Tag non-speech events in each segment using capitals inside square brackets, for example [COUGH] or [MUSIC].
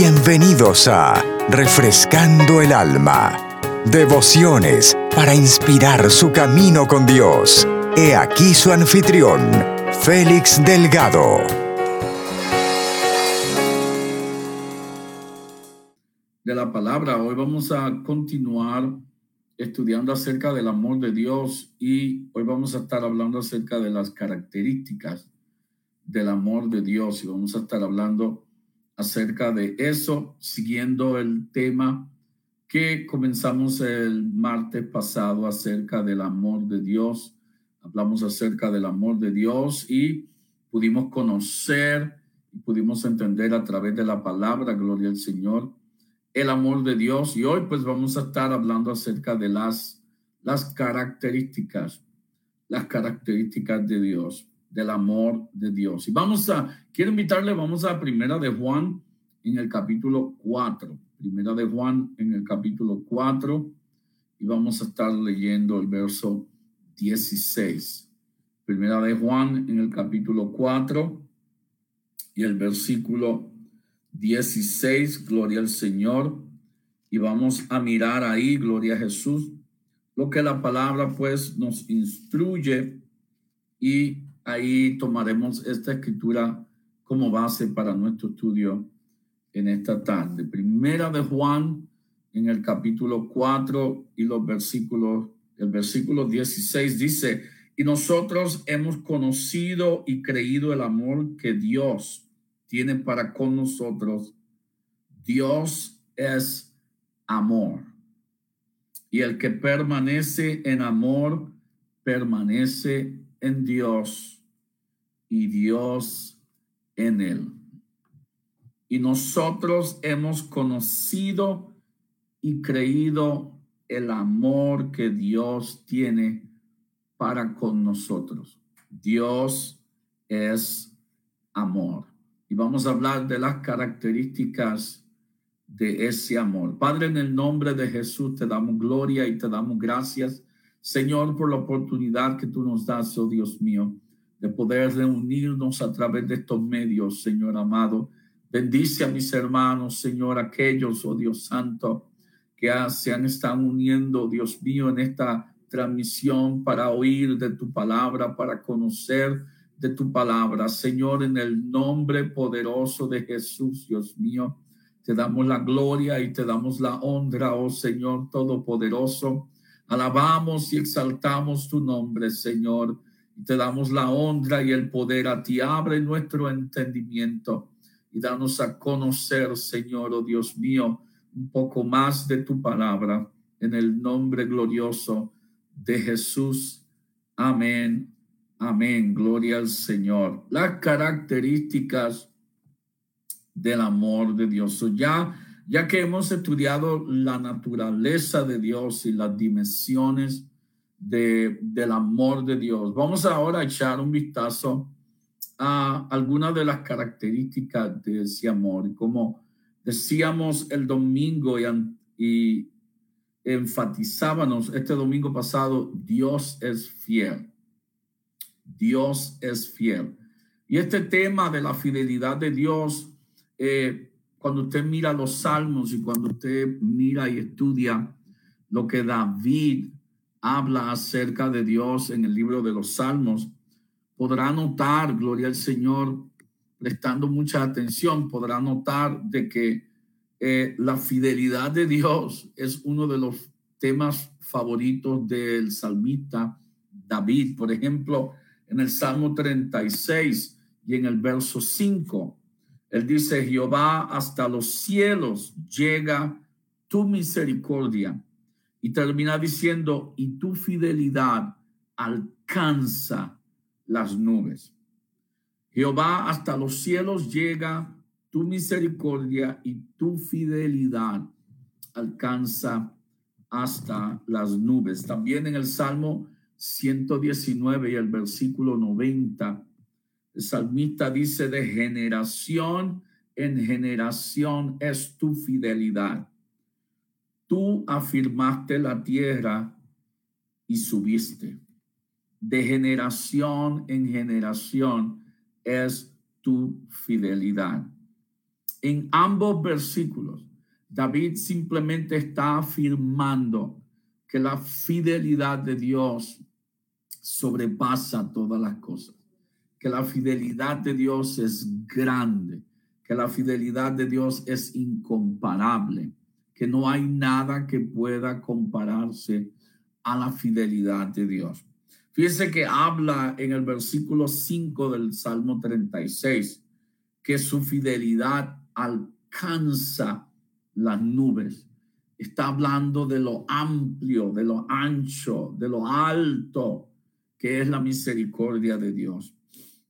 Bienvenidos a Refrescando el Alma. Devociones para inspirar su camino con Dios. He aquí su anfitrión, Félix Delgado. De la palabra, hoy vamos a continuar estudiando acerca del amor de Dios y hoy vamos a estar hablando acerca de las características del amor de Dios y vamos a estar hablando acerca de eso, siguiendo el tema que comenzamos el martes pasado acerca del amor de Dios. Hablamos acerca del amor de Dios y pudimos conocer y pudimos entender a través de la palabra, gloria al Señor, el amor de Dios. Y hoy pues vamos a estar hablando acerca de las, las características, las características de Dios del amor de Dios. Y vamos a, quiero invitarle, vamos a Primera de Juan en el capítulo 4. Primera de Juan en el capítulo 4 y vamos a estar leyendo el verso 16. Primera de Juan en el capítulo 4 y el versículo 16, gloria al Señor. Y vamos a mirar ahí, gloria a Jesús, lo que la palabra pues nos instruye y Ahí tomaremos esta escritura como base para nuestro estudio en esta tarde. Primera de Juan en el capítulo 4 y los versículos, el versículo 16 dice, y nosotros hemos conocido y creído el amor que Dios tiene para con nosotros. Dios es amor. Y el que permanece en amor, permanece en Dios y Dios en él. Y nosotros hemos conocido y creído el amor que Dios tiene para con nosotros. Dios es amor. Y vamos a hablar de las características de ese amor. Padre, en el nombre de Jesús te damos gloria y te damos gracias, Señor, por la oportunidad que tú nos das, oh Dios mío de poder reunirnos a través de estos medios, Señor amado. Bendice a mis hermanos, Señor, aquellos, oh Dios Santo, que se han estado uniendo, Dios mío, en esta transmisión para oír de tu palabra, para conocer de tu palabra. Señor, en el nombre poderoso de Jesús, Dios mío, te damos la gloria y te damos la honra, oh Señor Todopoderoso. Alabamos y exaltamos tu nombre, Señor te damos la honra y el poder a ti. Abre nuestro entendimiento y danos a conocer, Señor, oh Dios mío, un poco más de tu palabra en el nombre glorioso de Jesús. Amén. Amén. Gloria al Señor. Las características del amor de Dios. ya, ya que hemos estudiado la naturaleza de Dios y las dimensiones de, del amor de Dios. Vamos ahora a echar un vistazo a algunas de las características de ese amor. Como decíamos el domingo y, enfatizábamos este domingo pasado, Dios es fiel. Dios es fiel. Y este tema de la fidelidad de Dios, eh, cuando usted mira los salmos y cuando usted mira y estudia lo que David habla acerca de Dios en el libro de los Salmos, podrá notar, gloria al Señor, prestando mucha atención, podrá notar de que eh, la fidelidad de Dios es uno de los temas favoritos del salmista David. Por ejemplo, en el Salmo 36 y en el verso 5, él dice, Jehová hasta los cielos llega tu misericordia y termina diciendo, y tu fidelidad alcanza las nubes. Jehová hasta los cielos llega, tu misericordia y tu fidelidad alcanza hasta las nubes. También en el Salmo 119 y el versículo 90, el salmista dice, de generación en generación es tu fidelidad Tú afirmaste la tierra y subiste. De generación en generación es tu fidelidad. En ambos versículos, David simplemente está afirmando que la fidelidad de Dios sobrepasa todas las cosas, que la fidelidad de Dios es grande, que la fidelidad de Dios es incomparable, que no hay nada que pueda compararse a la fidelidad de Dios. Fíjense que habla en el versículo 5 del Salmo 36 que su fidelidad alcanza las nubes. Está hablando de lo amplio, de lo ancho, de lo alto que es la misericordia de Dios.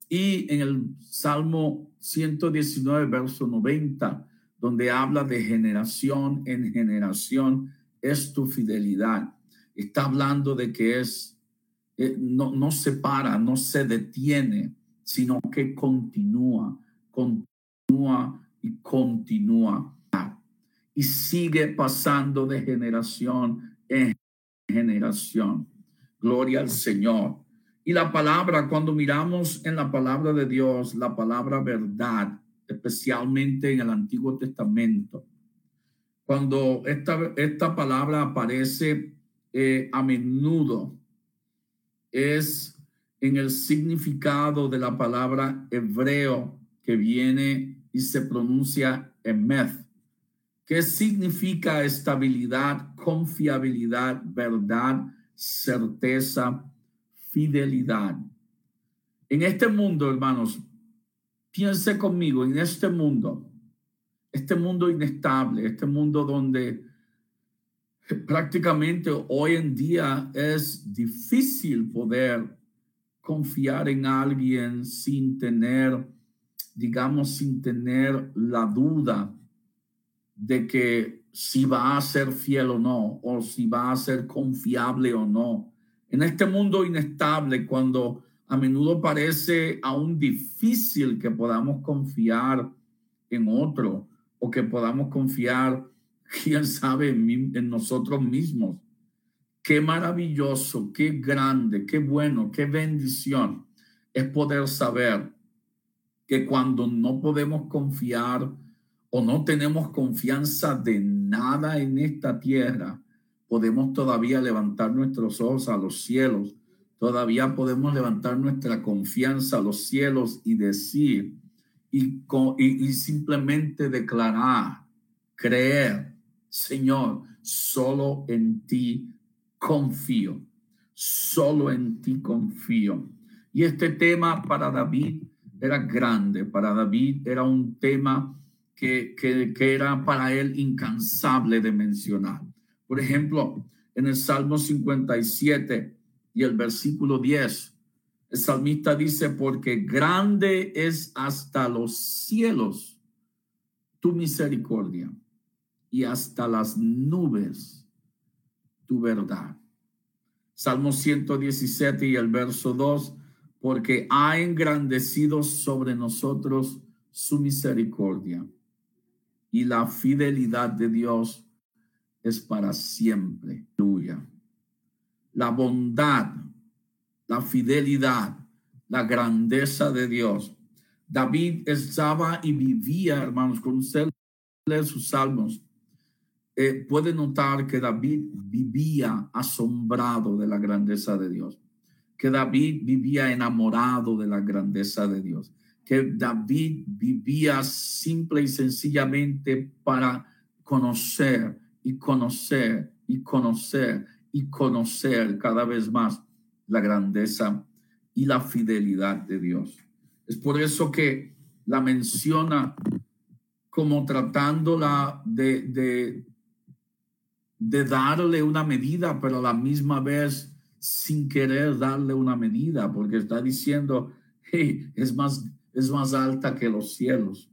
Y en el Salmo 119, verso 90, donde habla de generación en generación, es tu fidelidad. Está hablando de que es, eh, no, no se para, no se detiene, sino que continúa, continúa y continúa. Y sigue pasando de generación en generación. Gloria al Señor. Y la palabra, cuando miramos en la palabra de Dios, la palabra verdad, especialmente en el Antiguo Testamento, cuando esta, esta palabra aparece eh, a menudo, es en el significado de la palabra hebreo que viene y se pronuncia emeth, que significa estabilidad, confiabilidad, verdad, certeza, fidelidad. En este mundo, hermanos, piense conmigo, en este mundo, este mundo inestable, este mundo donde prácticamente hoy en día es difícil poder confiar en alguien sin tener, digamos, sin tener la duda de que si va a ser fiel o no, o si va a ser confiable o no. En este mundo inestable, cuando a menudo parece aún difícil que podamos confiar en otro o que podamos confiar, [LAUGHS] quién sabe, en, nosotros mismos. Qué maravilloso, qué grande, qué bueno, qué bendición es poder saber que cuando no podemos confiar o no tenemos confianza de nada en esta tierra, podemos todavía levantar nuestros ojos a los cielos, todavía podemos levantar nuestra confianza a los cielos y decir y, y, simplemente declarar, creer, Señor, solo en ti confío, solo en ti confío. Y este tema para David era grande, para David era un tema que, que, que era para él incansable de mencionar. Por ejemplo, en el Salmo 57 y el versículo 10, el salmista dice, porque grande es hasta los cielos tu misericordia y hasta las nubes tu verdad. Salmo 117 y el verso 2, porque ha engrandecido sobre nosotros su misericordia y la fidelidad de Dios es para siempre. tuya. La bondad, la fidelidad, la grandeza de Dios. David estaba y vivía, hermanos, con usted lee sus salmos. Eh, puede notar que David vivía asombrado de la grandeza de Dios, que David vivía enamorado de la grandeza de Dios, que David vivía simple y sencillamente para conocer y conocer y conocer conocer cada vez más la grandeza y la fidelidad de Dios. Es por eso que la menciona como tratándola de, de, de darle una medida, pero a la misma vez sin querer darle una medida, porque está diciendo, hey, es más, es más alta que los cielos.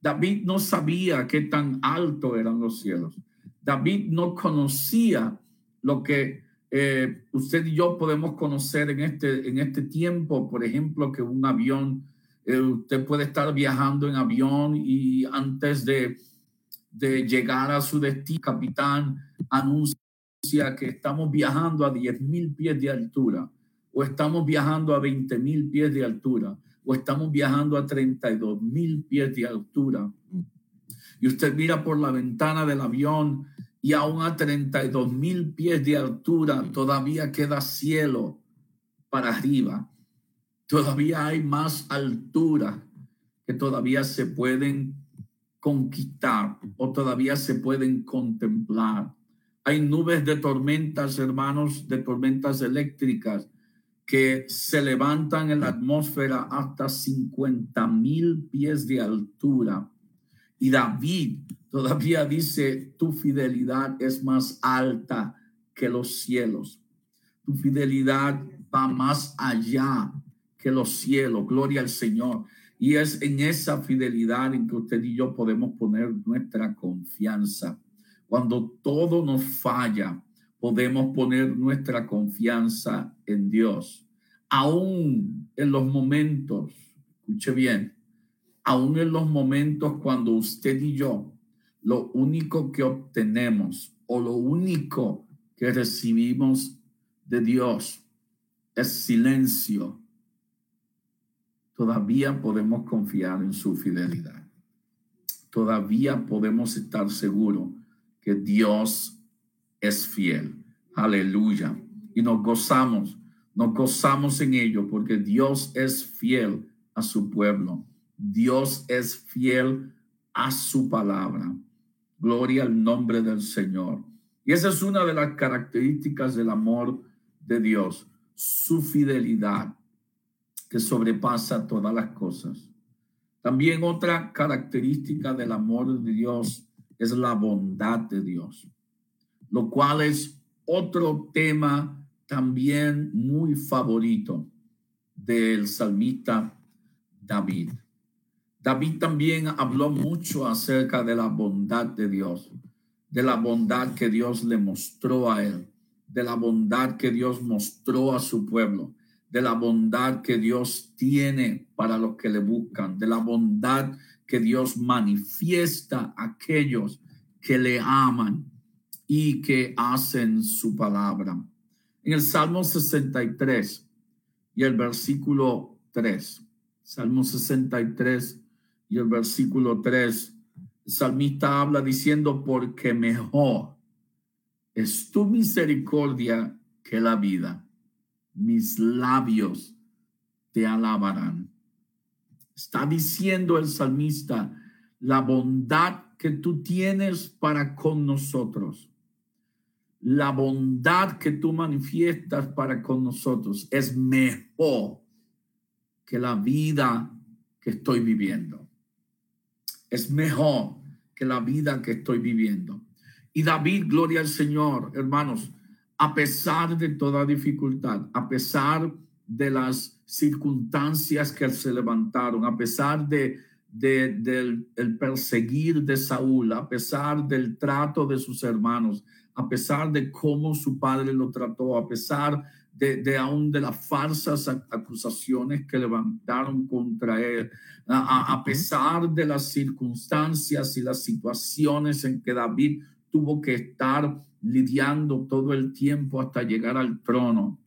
David no sabía qué tan alto eran los cielos. David no conocía lo que eh, usted y yo podemos conocer en este, en este tiempo, por ejemplo, que un avión, eh, usted puede estar viajando en avión y antes de, de llegar a su destino, capitán anuncia que estamos viajando a 10 mil pies de altura, o estamos viajando a 20 mil pies de altura, o estamos viajando a 32 mil pies de altura. y usted mira por la ventana del avión y aún a 32 mil pies de altura todavía queda cielo para arriba. Todavía hay más altura que todavía se pueden conquistar o todavía se pueden contemplar. Hay nubes de tormentas, hermanos, de tormentas eléctricas que se levantan en la atmósfera hasta 50 mil pies de altura. Y David todavía dice, tu fidelidad es más alta que los cielos. Tu fidelidad va más allá que los cielos. Gloria al Señor. Y es en esa fidelidad en que usted y yo podemos poner nuestra confianza. Cuando todo nos falla, podemos poner nuestra confianza en Dios. Aún en los momentos, escuche bien, aún en los momentos cuando usted y yo, lo único que obtenemos o lo único que recibimos de Dios es silencio, todavía podemos confiar en su fidelidad. Todavía podemos estar seguros que Dios es fiel. Aleluya. Y nos gozamos, nos gozamos en ello porque Dios es fiel a su pueblo. Dios es fiel a su palabra. Gloria al nombre del Señor. Y esa es una de las características del amor de Dios, su fidelidad que sobrepasa todas las cosas. También otra característica del amor de Dios es la bondad de Dios, lo cual es otro tema también muy favorito del salmista David. David también habló mucho acerca de la bondad de Dios, de la bondad que Dios le mostró a él, de la bondad que Dios mostró a su pueblo, de la bondad que Dios tiene para los que le buscan, de la bondad que Dios manifiesta a aquellos que le aman y que hacen su palabra. En el Salmo 63 y el versículo 3, Salmo 63 y el versículo 3, el salmista habla diciendo, porque mejor es tu misericordia que la vida. Mis labios te alabarán. Está diciendo el salmista, la bondad que tú tienes para con nosotros, la bondad que tú manifiestas para con nosotros es mejor que la vida que estoy viviendo es mejor que la vida que estoy viviendo. Y David, gloria al Señor, hermanos, a pesar de toda dificultad, a pesar de las circunstancias que se levantaron, a pesar de, del el perseguir de Saúl, a pesar del trato de sus hermanos, a pesar de cómo su padre lo trató, a pesar de, de aún de las falsas acusaciones que levantaron contra él, a, a pesar de las circunstancias y las situaciones en que David tuvo que estar lidiando todo el tiempo hasta llegar al trono.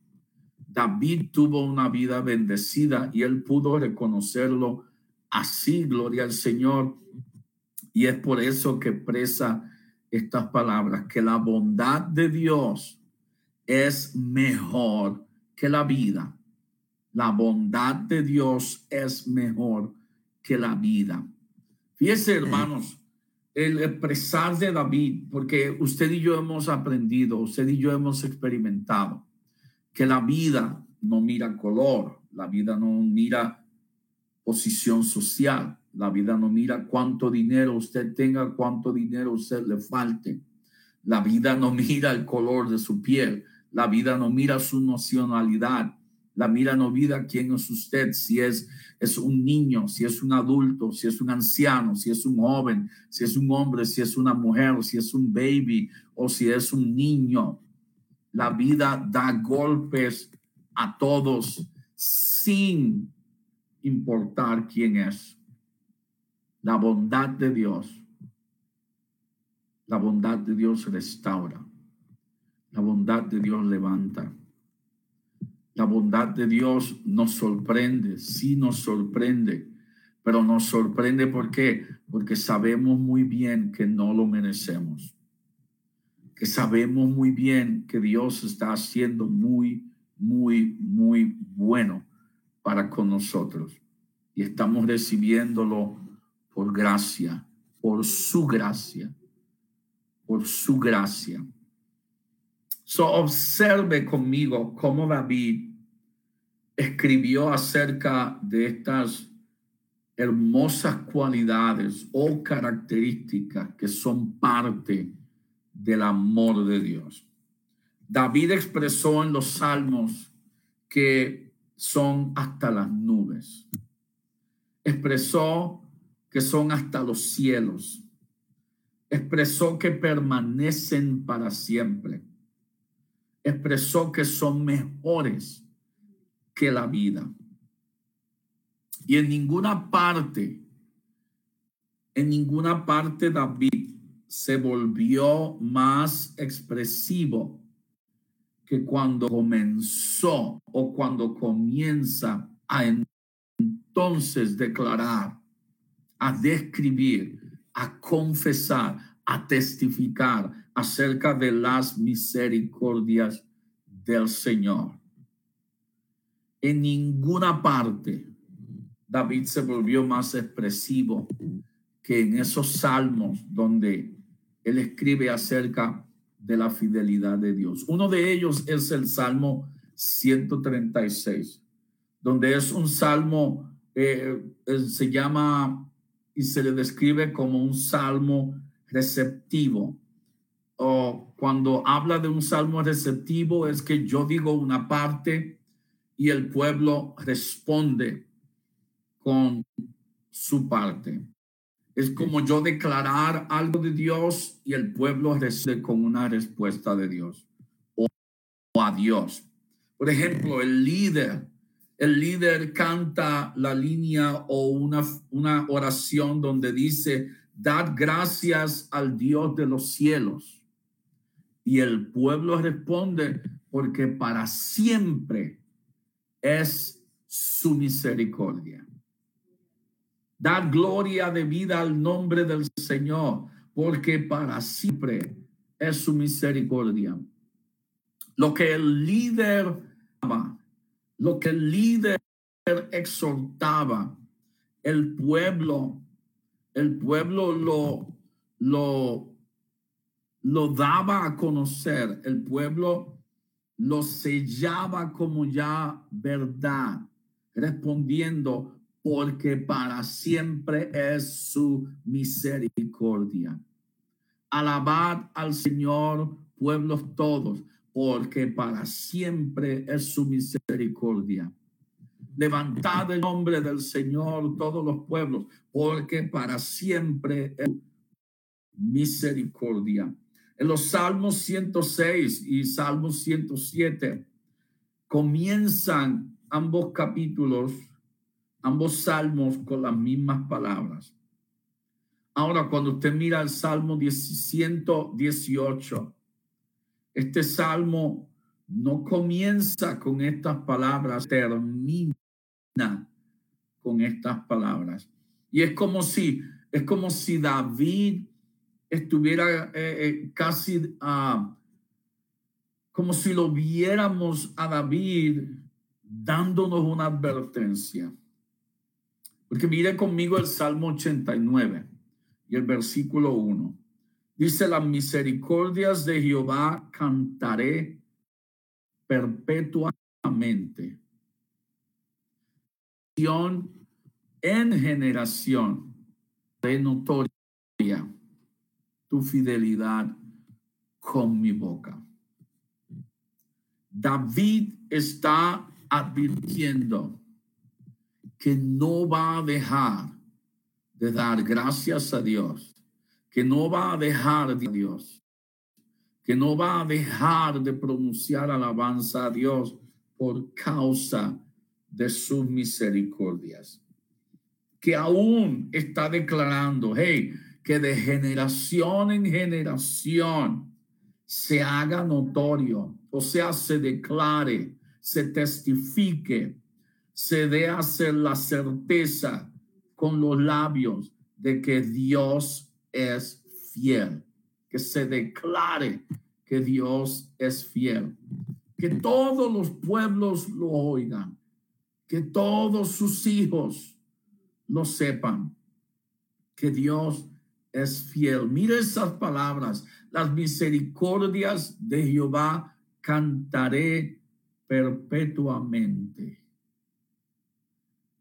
David tuvo una vida bendecida y él pudo reconocerlo así, gloria al Señor. Y es por eso que expresa estas palabras, que la bondad de Dios es mejor que la vida. La bondad de Dios es mejor que la vida. Fíjese, hermanos, el expresar de David, porque usted y yo hemos aprendido, usted y yo hemos experimentado que la vida no mira color, la vida no mira posición social, la vida no mira cuánto dinero usted tenga, cuánto dinero usted le falte. La vida no [LAUGHS] mira el color de su piel, la vida no mira su nacionalidad. La vida no mira quién es usted, si es, es un niño, si es un adulto, si es un anciano, si es un joven, si es un hombre, si es una mujer, si es un baby o si es un niño. La vida da golpes a todos sin importar quién es. La bondad de Dios, la bondad de Dios restaura. La bondad de Dios levanta. La bondad de Dios nos sorprende, sí nos sorprende, Pero nos sorprende ¿por qué? Porque sabemos muy bien que no lo merecemos. Que sabemos muy bien que Dios está haciendo muy, muy, muy bueno para con nosotros. Y estamos recibiéndolo por gracia, por su gracia, por su gracia. So observe conmigo cómo David escribió acerca de estas hermosas cualidades o características que son parte del amor de Dios. David expresó en los salmos que son hasta las nubes. Expresó que son hasta los cielos. Expresó que permanecen para siempre. Expresó que son mejores que la vida. Y en ninguna parte, en ninguna parte David se volvió más expresivo que cuando comenzó o cuando comienza a entonces declarar, a describir, a confesar, a testificar acerca de las misericordias del Señor. En ninguna parte David se volvió más expresivo que en esos salmos donde él escribe acerca de la fidelidad de Dios. Uno de ellos es el Salmo 136, donde es un salmo, eh, eh, se llama y se le describe como un salmo receptivo. O cuando habla de un salmo receptivo es que yo digo una parte y el pueblo responde con su parte. Es como yo declarar algo de Dios y el pueblo recibe con una respuesta de Dios o, a Dios. Por ejemplo, el líder, el líder canta la línea o una, una oración donde dice, dad gracias al Dios de los cielos. Y el pueblo responde, porque para siempre es su misericordia. Dar gloria de vida al nombre del Señor, porque para siempre es su misericordia. Lo que el líder lo que el líder exhortaba, el pueblo, el pueblo lo, lo, lo daba a conocer, el pueblo lo sellaba como ya verdad, respondiendo, porque para siempre es su misericordia. Alabad al Señor, pueblos todos, porque para siempre es su misericordia. Levantad el nombre del Señor todos los pueblos, porque para siempre es misericordia. En los Salmos 106 y Salmos 107 comienzan ambos capítulos ambos salmos con las mismas palabras. Ahora, cuando usted mira el Salmo 118, este salmo no comienza con estas palabras, termina con estas palabras. Y es como si, es como si David estuviera eh, eh, casi uh, como si lo viéramos a David dándonos una advertencia. Porque mire conmigo el Salmo 89 y el versículo 1. Dice, las misericordias de Jehová cantaré perpetuamente. En generación de notoria tu fidelidad con mi boca. David está advirtiendo que no va a dejar de dar gracias a Dios, que no va a dejar de Dios, que no va a dejar de pronunciar alabanza a Dios por causa de sus misericordias. Que aún está declarando, hey, que de generación en generación se haga notorio, o sea, se declare, se testifique se dé a ser la certeza con los labios de que Dios es fiel, que se declare que Dios es fiel, que todos los pueblos lo oigan, que todos sus hijos lo sepan, que Dios es fiel. Mire esas palabras, las misericordias de Jehová cantaré perpetuamente.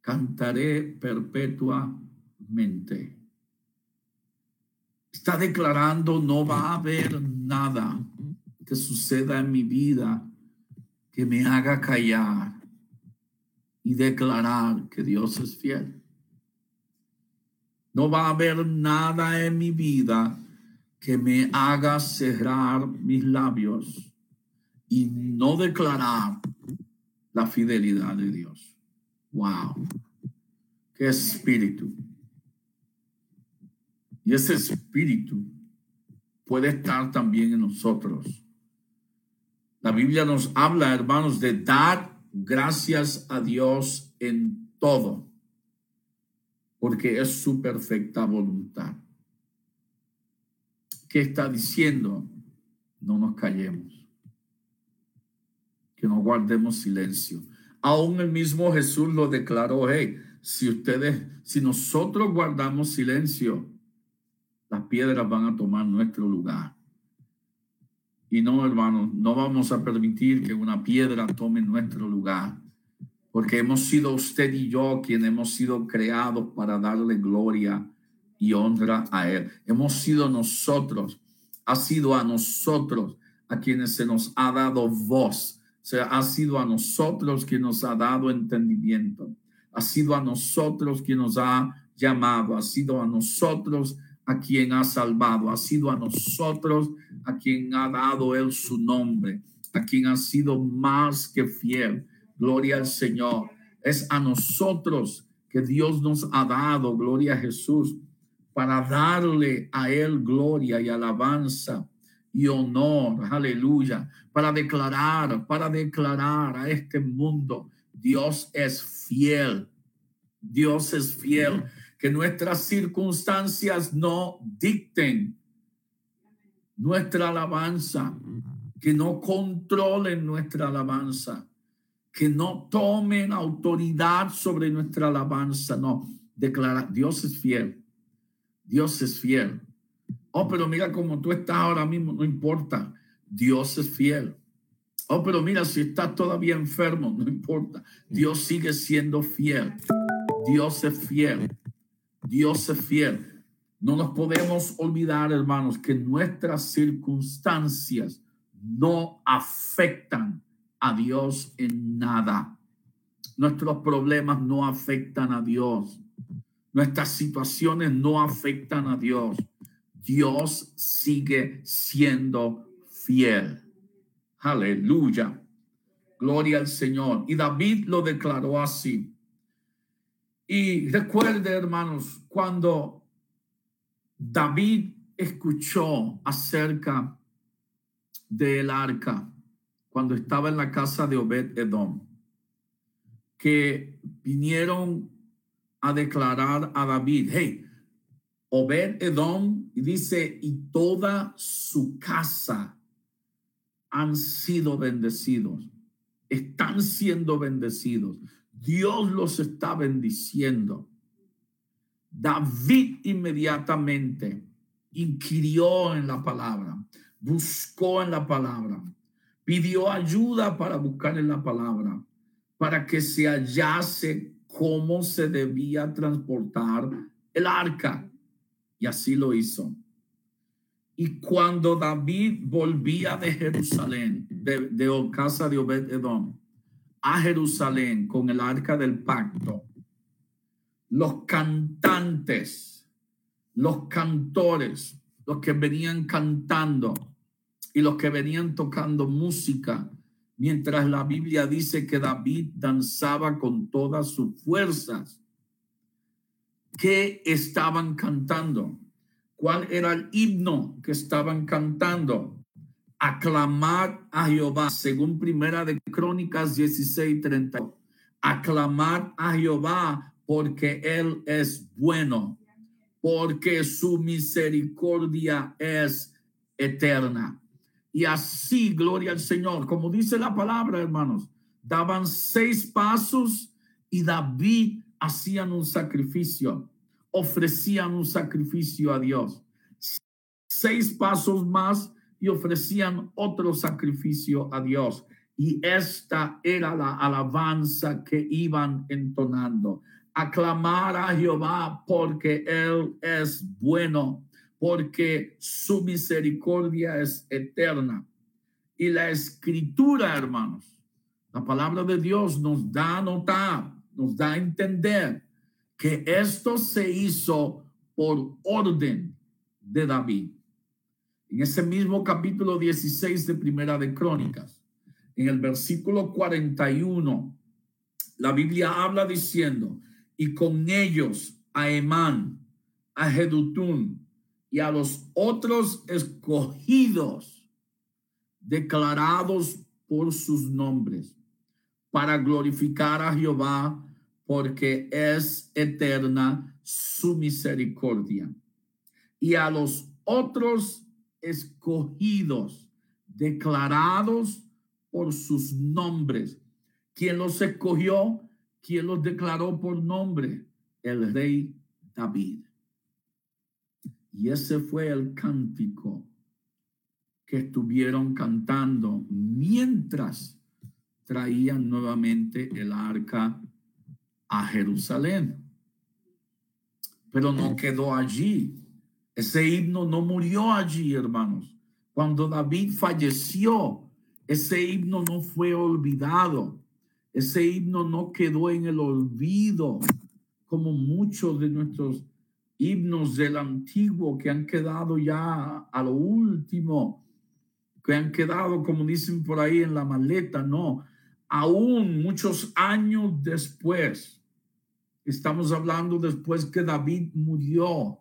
Cantaré perpetuamente. Está declarando, no va a haber nada que suceda en mi vida que me haga callar y declarar que Dios es fiel. No va a haber nada en mi vida que me haga cerrar mis labios y no declarar la fidelidad de Dios. Wow. Qué espíritu. Y ese espíritu puede estar también en nosotros. La Biblia nos habla, hermanos, de dar gracias a Dios en todo, porque es su perfecta voluntad. ¿Qué está diciendo? No nos callemos que no guardemos silencio. Aún el mismo Jesús lo declaró, hey, si ustedes, si nosotros guardamos silencio, las piedras van a tomar nuestro lugar. Y no, hermanos, no vamos a permitir que una piedra tome nuestro lugar, porque hemos sido usted y yo quienes hemos sido creados para darle gloria y honra a Él. Hemos sido nosotros, ha sido a nosotros a quienes se nos ha dado voz sea, ha sido a nosotros quien nos ha dado entendimiento, ha sido a nosotros quien nos ha llamado, ha sido a nosotros a quien ha salvado, ha sido a nosotros a quien ha dado él su nombre, a quien ha sido más que fiel. Gloria al Señor. Es a nosotros que Dios nos ha dado, gloria a Jesús, para darle a él gloria y alabanza y honor, aleluya, para declarar, para declarar a este mundo, Dios es fiel, Dios es fiel, que nuestras circunstancias no dicten nuestra alabanza, que no controlen nuestra alabanza, que no tomen autoridad sobre nuestra alabanza, no, declara, Dios es fiel, Dios es fiel. Oh, pero mira cómo tú estás ahora mismo, no importa. Dios es fiel. Oh, pero mira, si estás todavía enfermo, no importa. Dios sigue siendo fiel. Dios es fiel. Dios es fiel. No nos podemos olvidar, hermanos, que nuestras circunstancias no afectan a Dios en nada. Nuestros problemas no afectan a Dios. Nuestras situaciones no afectan a Dios. Dios sigue siendo fiel. Aleluya. Gloria al Señor. Y David lo declaró así. Y recuerde, hermanos, cuando David escuchó acerca del arca, cuando estaba en la casa de Obed Edom, que vinieron a declarar a David, hey, Obed Edom, y dice, y toda su casa han sido bendecidos, están siendo bendecidos. Dios los está bendiciendo. David inmediatamente inquirió en la palabra, buscó en la palabra, pidió ayuda para buscar en la palabra, para que se hallase cómo se debía transportar el arca. Y así lo hizo. Y cuando David volvía de Jerusalén, de, casa de Obed Edom, a Jerusalén con el arca del pacto, los cantantes, los cantores, los que venían cantando y los que venían tocando música, mientras la Biblia dice que David danzaba con todas sus fuerzas ¿Qué estaban cantando? ¿Cuál era el himno que estaban cantando? Aclamar a Jehová, según Primera de Crónicas 16, 30. Aclamar a Jehová porque Él es bueno, porque su misericordia es eterna. Y así, gloria al Señor, como dice la palabra, hermanos, daban seis pasos y David hacían un sacrificio, ofrecían un sacrificio a Dios. Seis pasos más y ofrecían otro sacrificio a Dios. Y esta era la alabanza que iban entonando. Aclamar a Jehová porque Él es bueno, porque su misericordia es eterna. Y la escritura, hermanos, la palabra de Dios nos da a notar, nos da a entender que esto se hizo por orden de David. En ese mismo capítulo 16 de Primera de Crónicas, en el versículo 41, la Biblia habla diciendo, y con ellos a Emán, a Jedutún y a los otros escogidos, declarados por sus nombres, para glorificar a Jehová, porque es eterna su misericordia. Y a los otros escogidos, declarados por sus nombres. ¿Quién los escogió? ¿Quién los declaró por nombre? El rey David. Y ese fue el cántico que estuvieron cantando mientras traían nuevamente el arca a Jerusalén. Pero no quedó allí. Ese himno no murió allí, hermanos. Cuando David falleció, ese himno no fue olvidado. Ese himno no quedó en el olvido, como muchos de nuestros himnos del antiguo que han quedado ya a lo último, que han quedado, como dicen por ahí, en la maleta. No, aún muchos años después, estamos hablando después que David murió,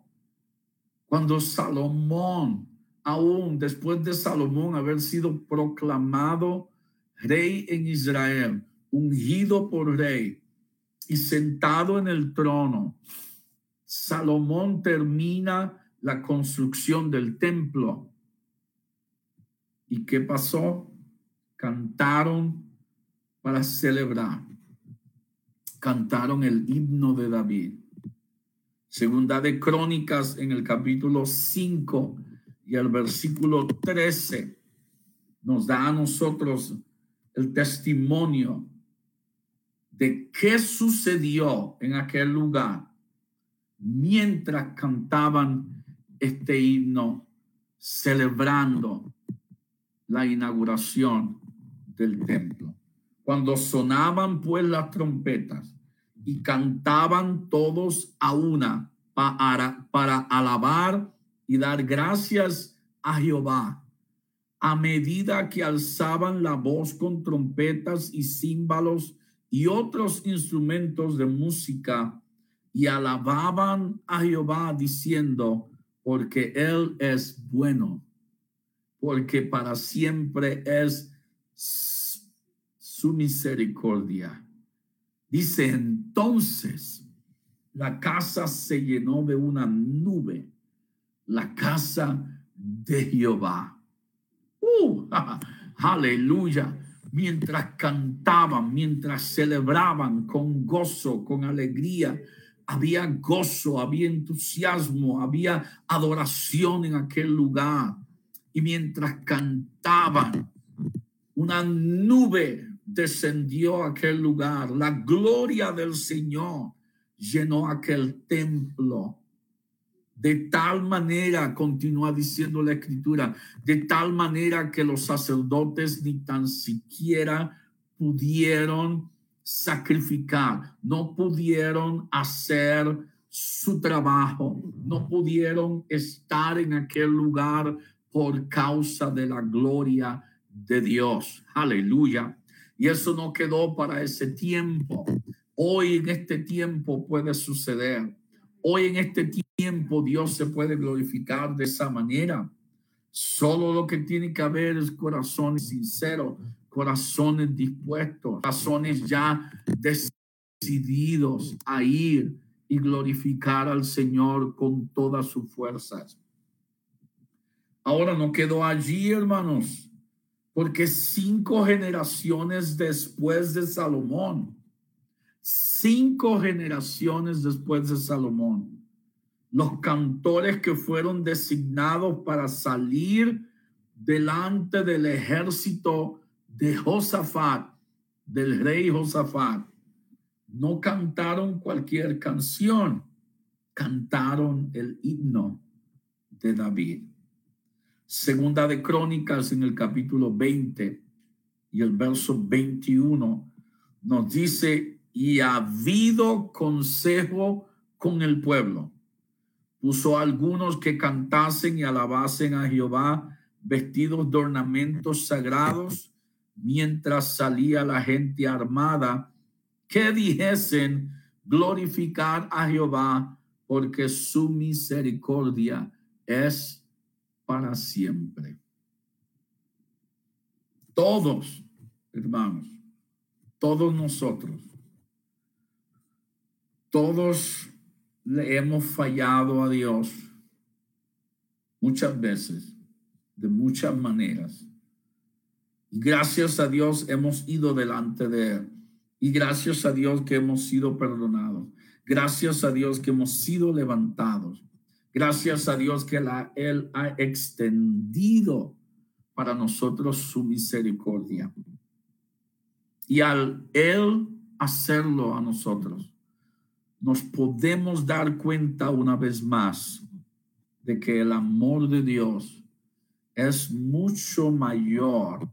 cuando Salomón, aún después de Salomón haber sido proclamado rey en Israel, ungido por rey y sentado en el trono, Salomón termina la construcción del templo. ¿Y qué pasó? Cantaron para celebrar. Cantaron el himno de David. Segunda de Crónicas en el capítulo 5 y el versículo 13 nos da a nosotros el testimonio de qué sucedió en aquel lugar mientras cantaban este himno celebrando la inauguración del templo. Cuando sonaban pues las trompetas y cantaban todos a una para, para alabar y dar gracias a Jehová. A medida que alzaban la voz con trompetas y címbalos y otros instrumentos de música y alababan a Jehová diciendo, porque Él es bueno, porque para siempre es su misericordia. Dice entonces, la casa se llenó de una nube, la casa de Jehová. Uh, [LAUGHS] aleluya. Mientras cantaban, mientras celebraban con gozo, con alegría, había gozo, había entusiasmo, había adoración en aquel lugar. Y mientras cantaban, una nube descendió a aquel lugar. La gloria del Señor llenó aquel templo. De tal manera, continúa diciendo la escritura, de tal manera que los sacerdotes ni tan siquiera pudieron sacrificar, no pudieron hacer su trabajo, no pudieron estar en aquel lugar por causa de la gloria de Dios. Aleluya. Y eso no quedó para ese tiempo. Hoy en este tiempo puede suceder. Hoy en este tiempo Dios se puede glorificar de esa manera. Solo lo que tiene que haber es corazones sinceros, corazones dispuestos, corazones ya decididos a ir y glorificar al Señor con todas sus fuerzas. Ahora no quedó allí, hermanos, porque cinco generaciones después de Salomón, cinco generaciones después de Salomón, los cantores que fueron designados para salir delante del ejército de Josafat, del rey Josafat, no cantaron cualquier canción, cantaron el himno de David. Segunda de Crónicas en el capítulo 20 y el verso 21 nos dice, y ha habido consejo con el pueblo. Puso algunos que cantasen y alabasen a Jehová vestidos de ornamentos sagrados, mientras salía la gente armada, que dijesen, glorificar a Jehová, porque su misericordia es para siempre. Todos, hermanos, todos nosotros, todos le hemos fallado a Dios muchas veces, de muchas maneras. Gracias a Dios hemos ido delante de Él. Y gracias a Dios que hemos sido perdonados. Gracias a Dios que hemos sido levantados. Gracias a Dios que la, Él ha extendido para nosotros su misericordia. Y al Él hacerlo a nosotros, nos podemos dar cuenta una vez más de que el amor de Dios es mucho mayor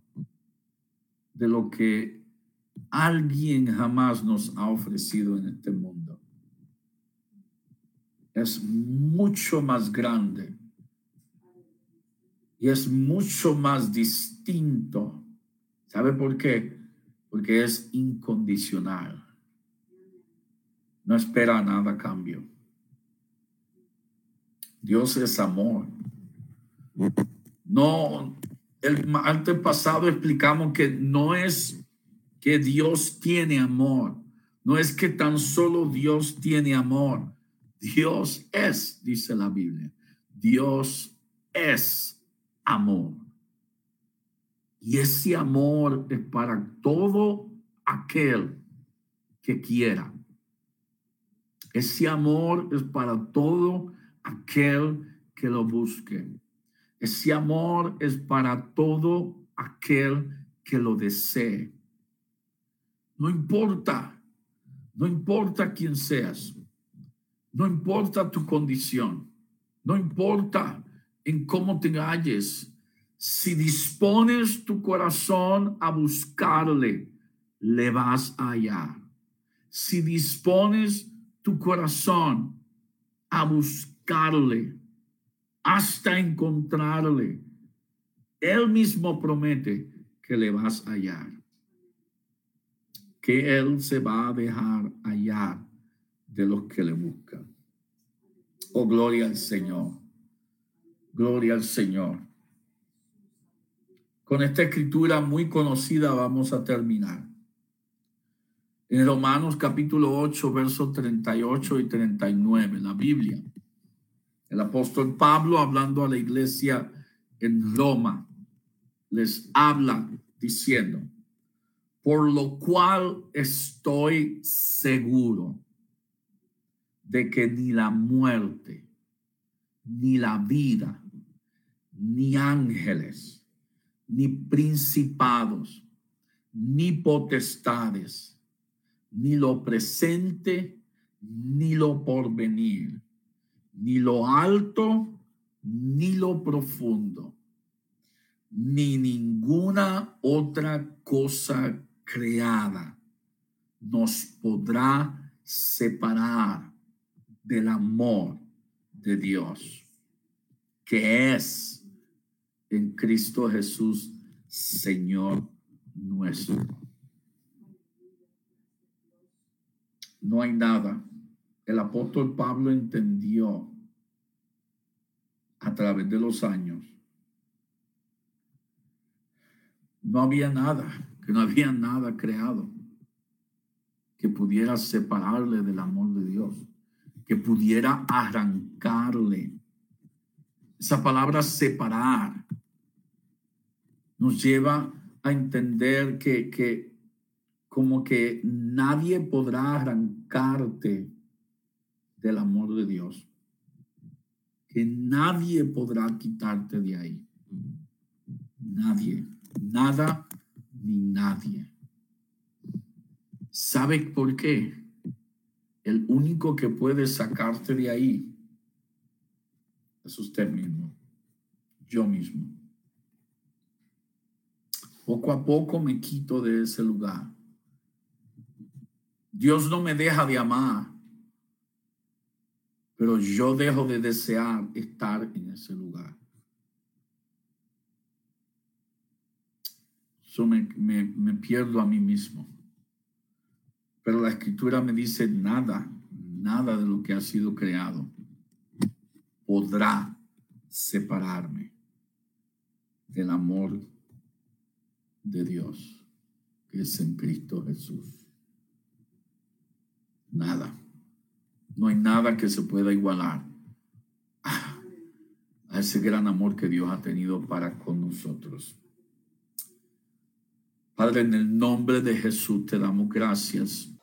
de lo que alguien jamás nos ha ofrecido en este mundo es mucho más grande y es mucho más distinto. ¿Sabe por qué? Porque es incondicional. No espera nada a cambio. Dios es amor. No, el antes pasado explicamos que no es que Dios tiene amor, no es que tan solo Dios tiene amor, Dios es, dice la Biblia, Dios es amor. Y ese amor es para todo aquel que quiera. Ese amor es para todo aquel que lo busque. Ese amor es para todo aquel que lo desee. No importa, no importa quién seas. No importa tu condición, no importa en cómo te halles, si dispones tu corazón a buscarle, le vas a hallar. Si dispones tu corazón a buscarle hasta encontrarle, él mismo promete que le vas a hallar, que él se va a dejar hallar de los que le buscan. Oh, gloria al Señor. Gloria al Señor. Con esta escritura muy conocida vamos a terminar. En Romanos capítulo 8, versos 38 y 39, la Biblia. El apóstol Pablo hablando a la iglesia en Roma les habla diciendo, por lo cual estoy seguro de que ni la muerte, ni la vida, ni ángeles, ni principados, ni potestades, ni lo presente, ni lo porvenir, ni lo alto, ni lo profundo, ni ninguna otra cosa creada nos podrá separar del amor de Dios, que es en Cristo Jesús, Señor nuestro. No hay nada. El apóstol Pablo entendió a través de los años. No había nada, que no había nada creado que pudiera separarle del amor de Dios, que pudiera arrancarle. Esa palabra separar nos lleva a entender que, que como que nadie podrá arrancarte del amor de Dios, que nadie podrá quitarte de ahí. Nadie, nada ni nadie. ¿Sabe por qué? El único que puede sacarte de ahí es usted mismo, yo mismo. Poco a poco me quito de ese lugar. Dios no me deja de amar, pero yo dejo de desear estar en ese lugar. Yo me, me pierdo a mí mismo. Pero la escritura me dice nada, nada de lo que ha sido creado podrá separarme del amor de Dios que es en Cristo Jesús. Nada. No hay nada que se pueda igualar a ese gran amor que Dios ha tenido para con nosotros. Padre, en el nombre de Jesús te damos gracias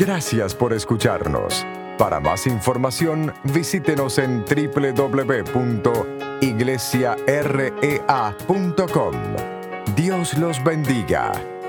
Gracias por escucharnos. Para más información, visítenos en www.iglesiarea.com. Dios los bendiga.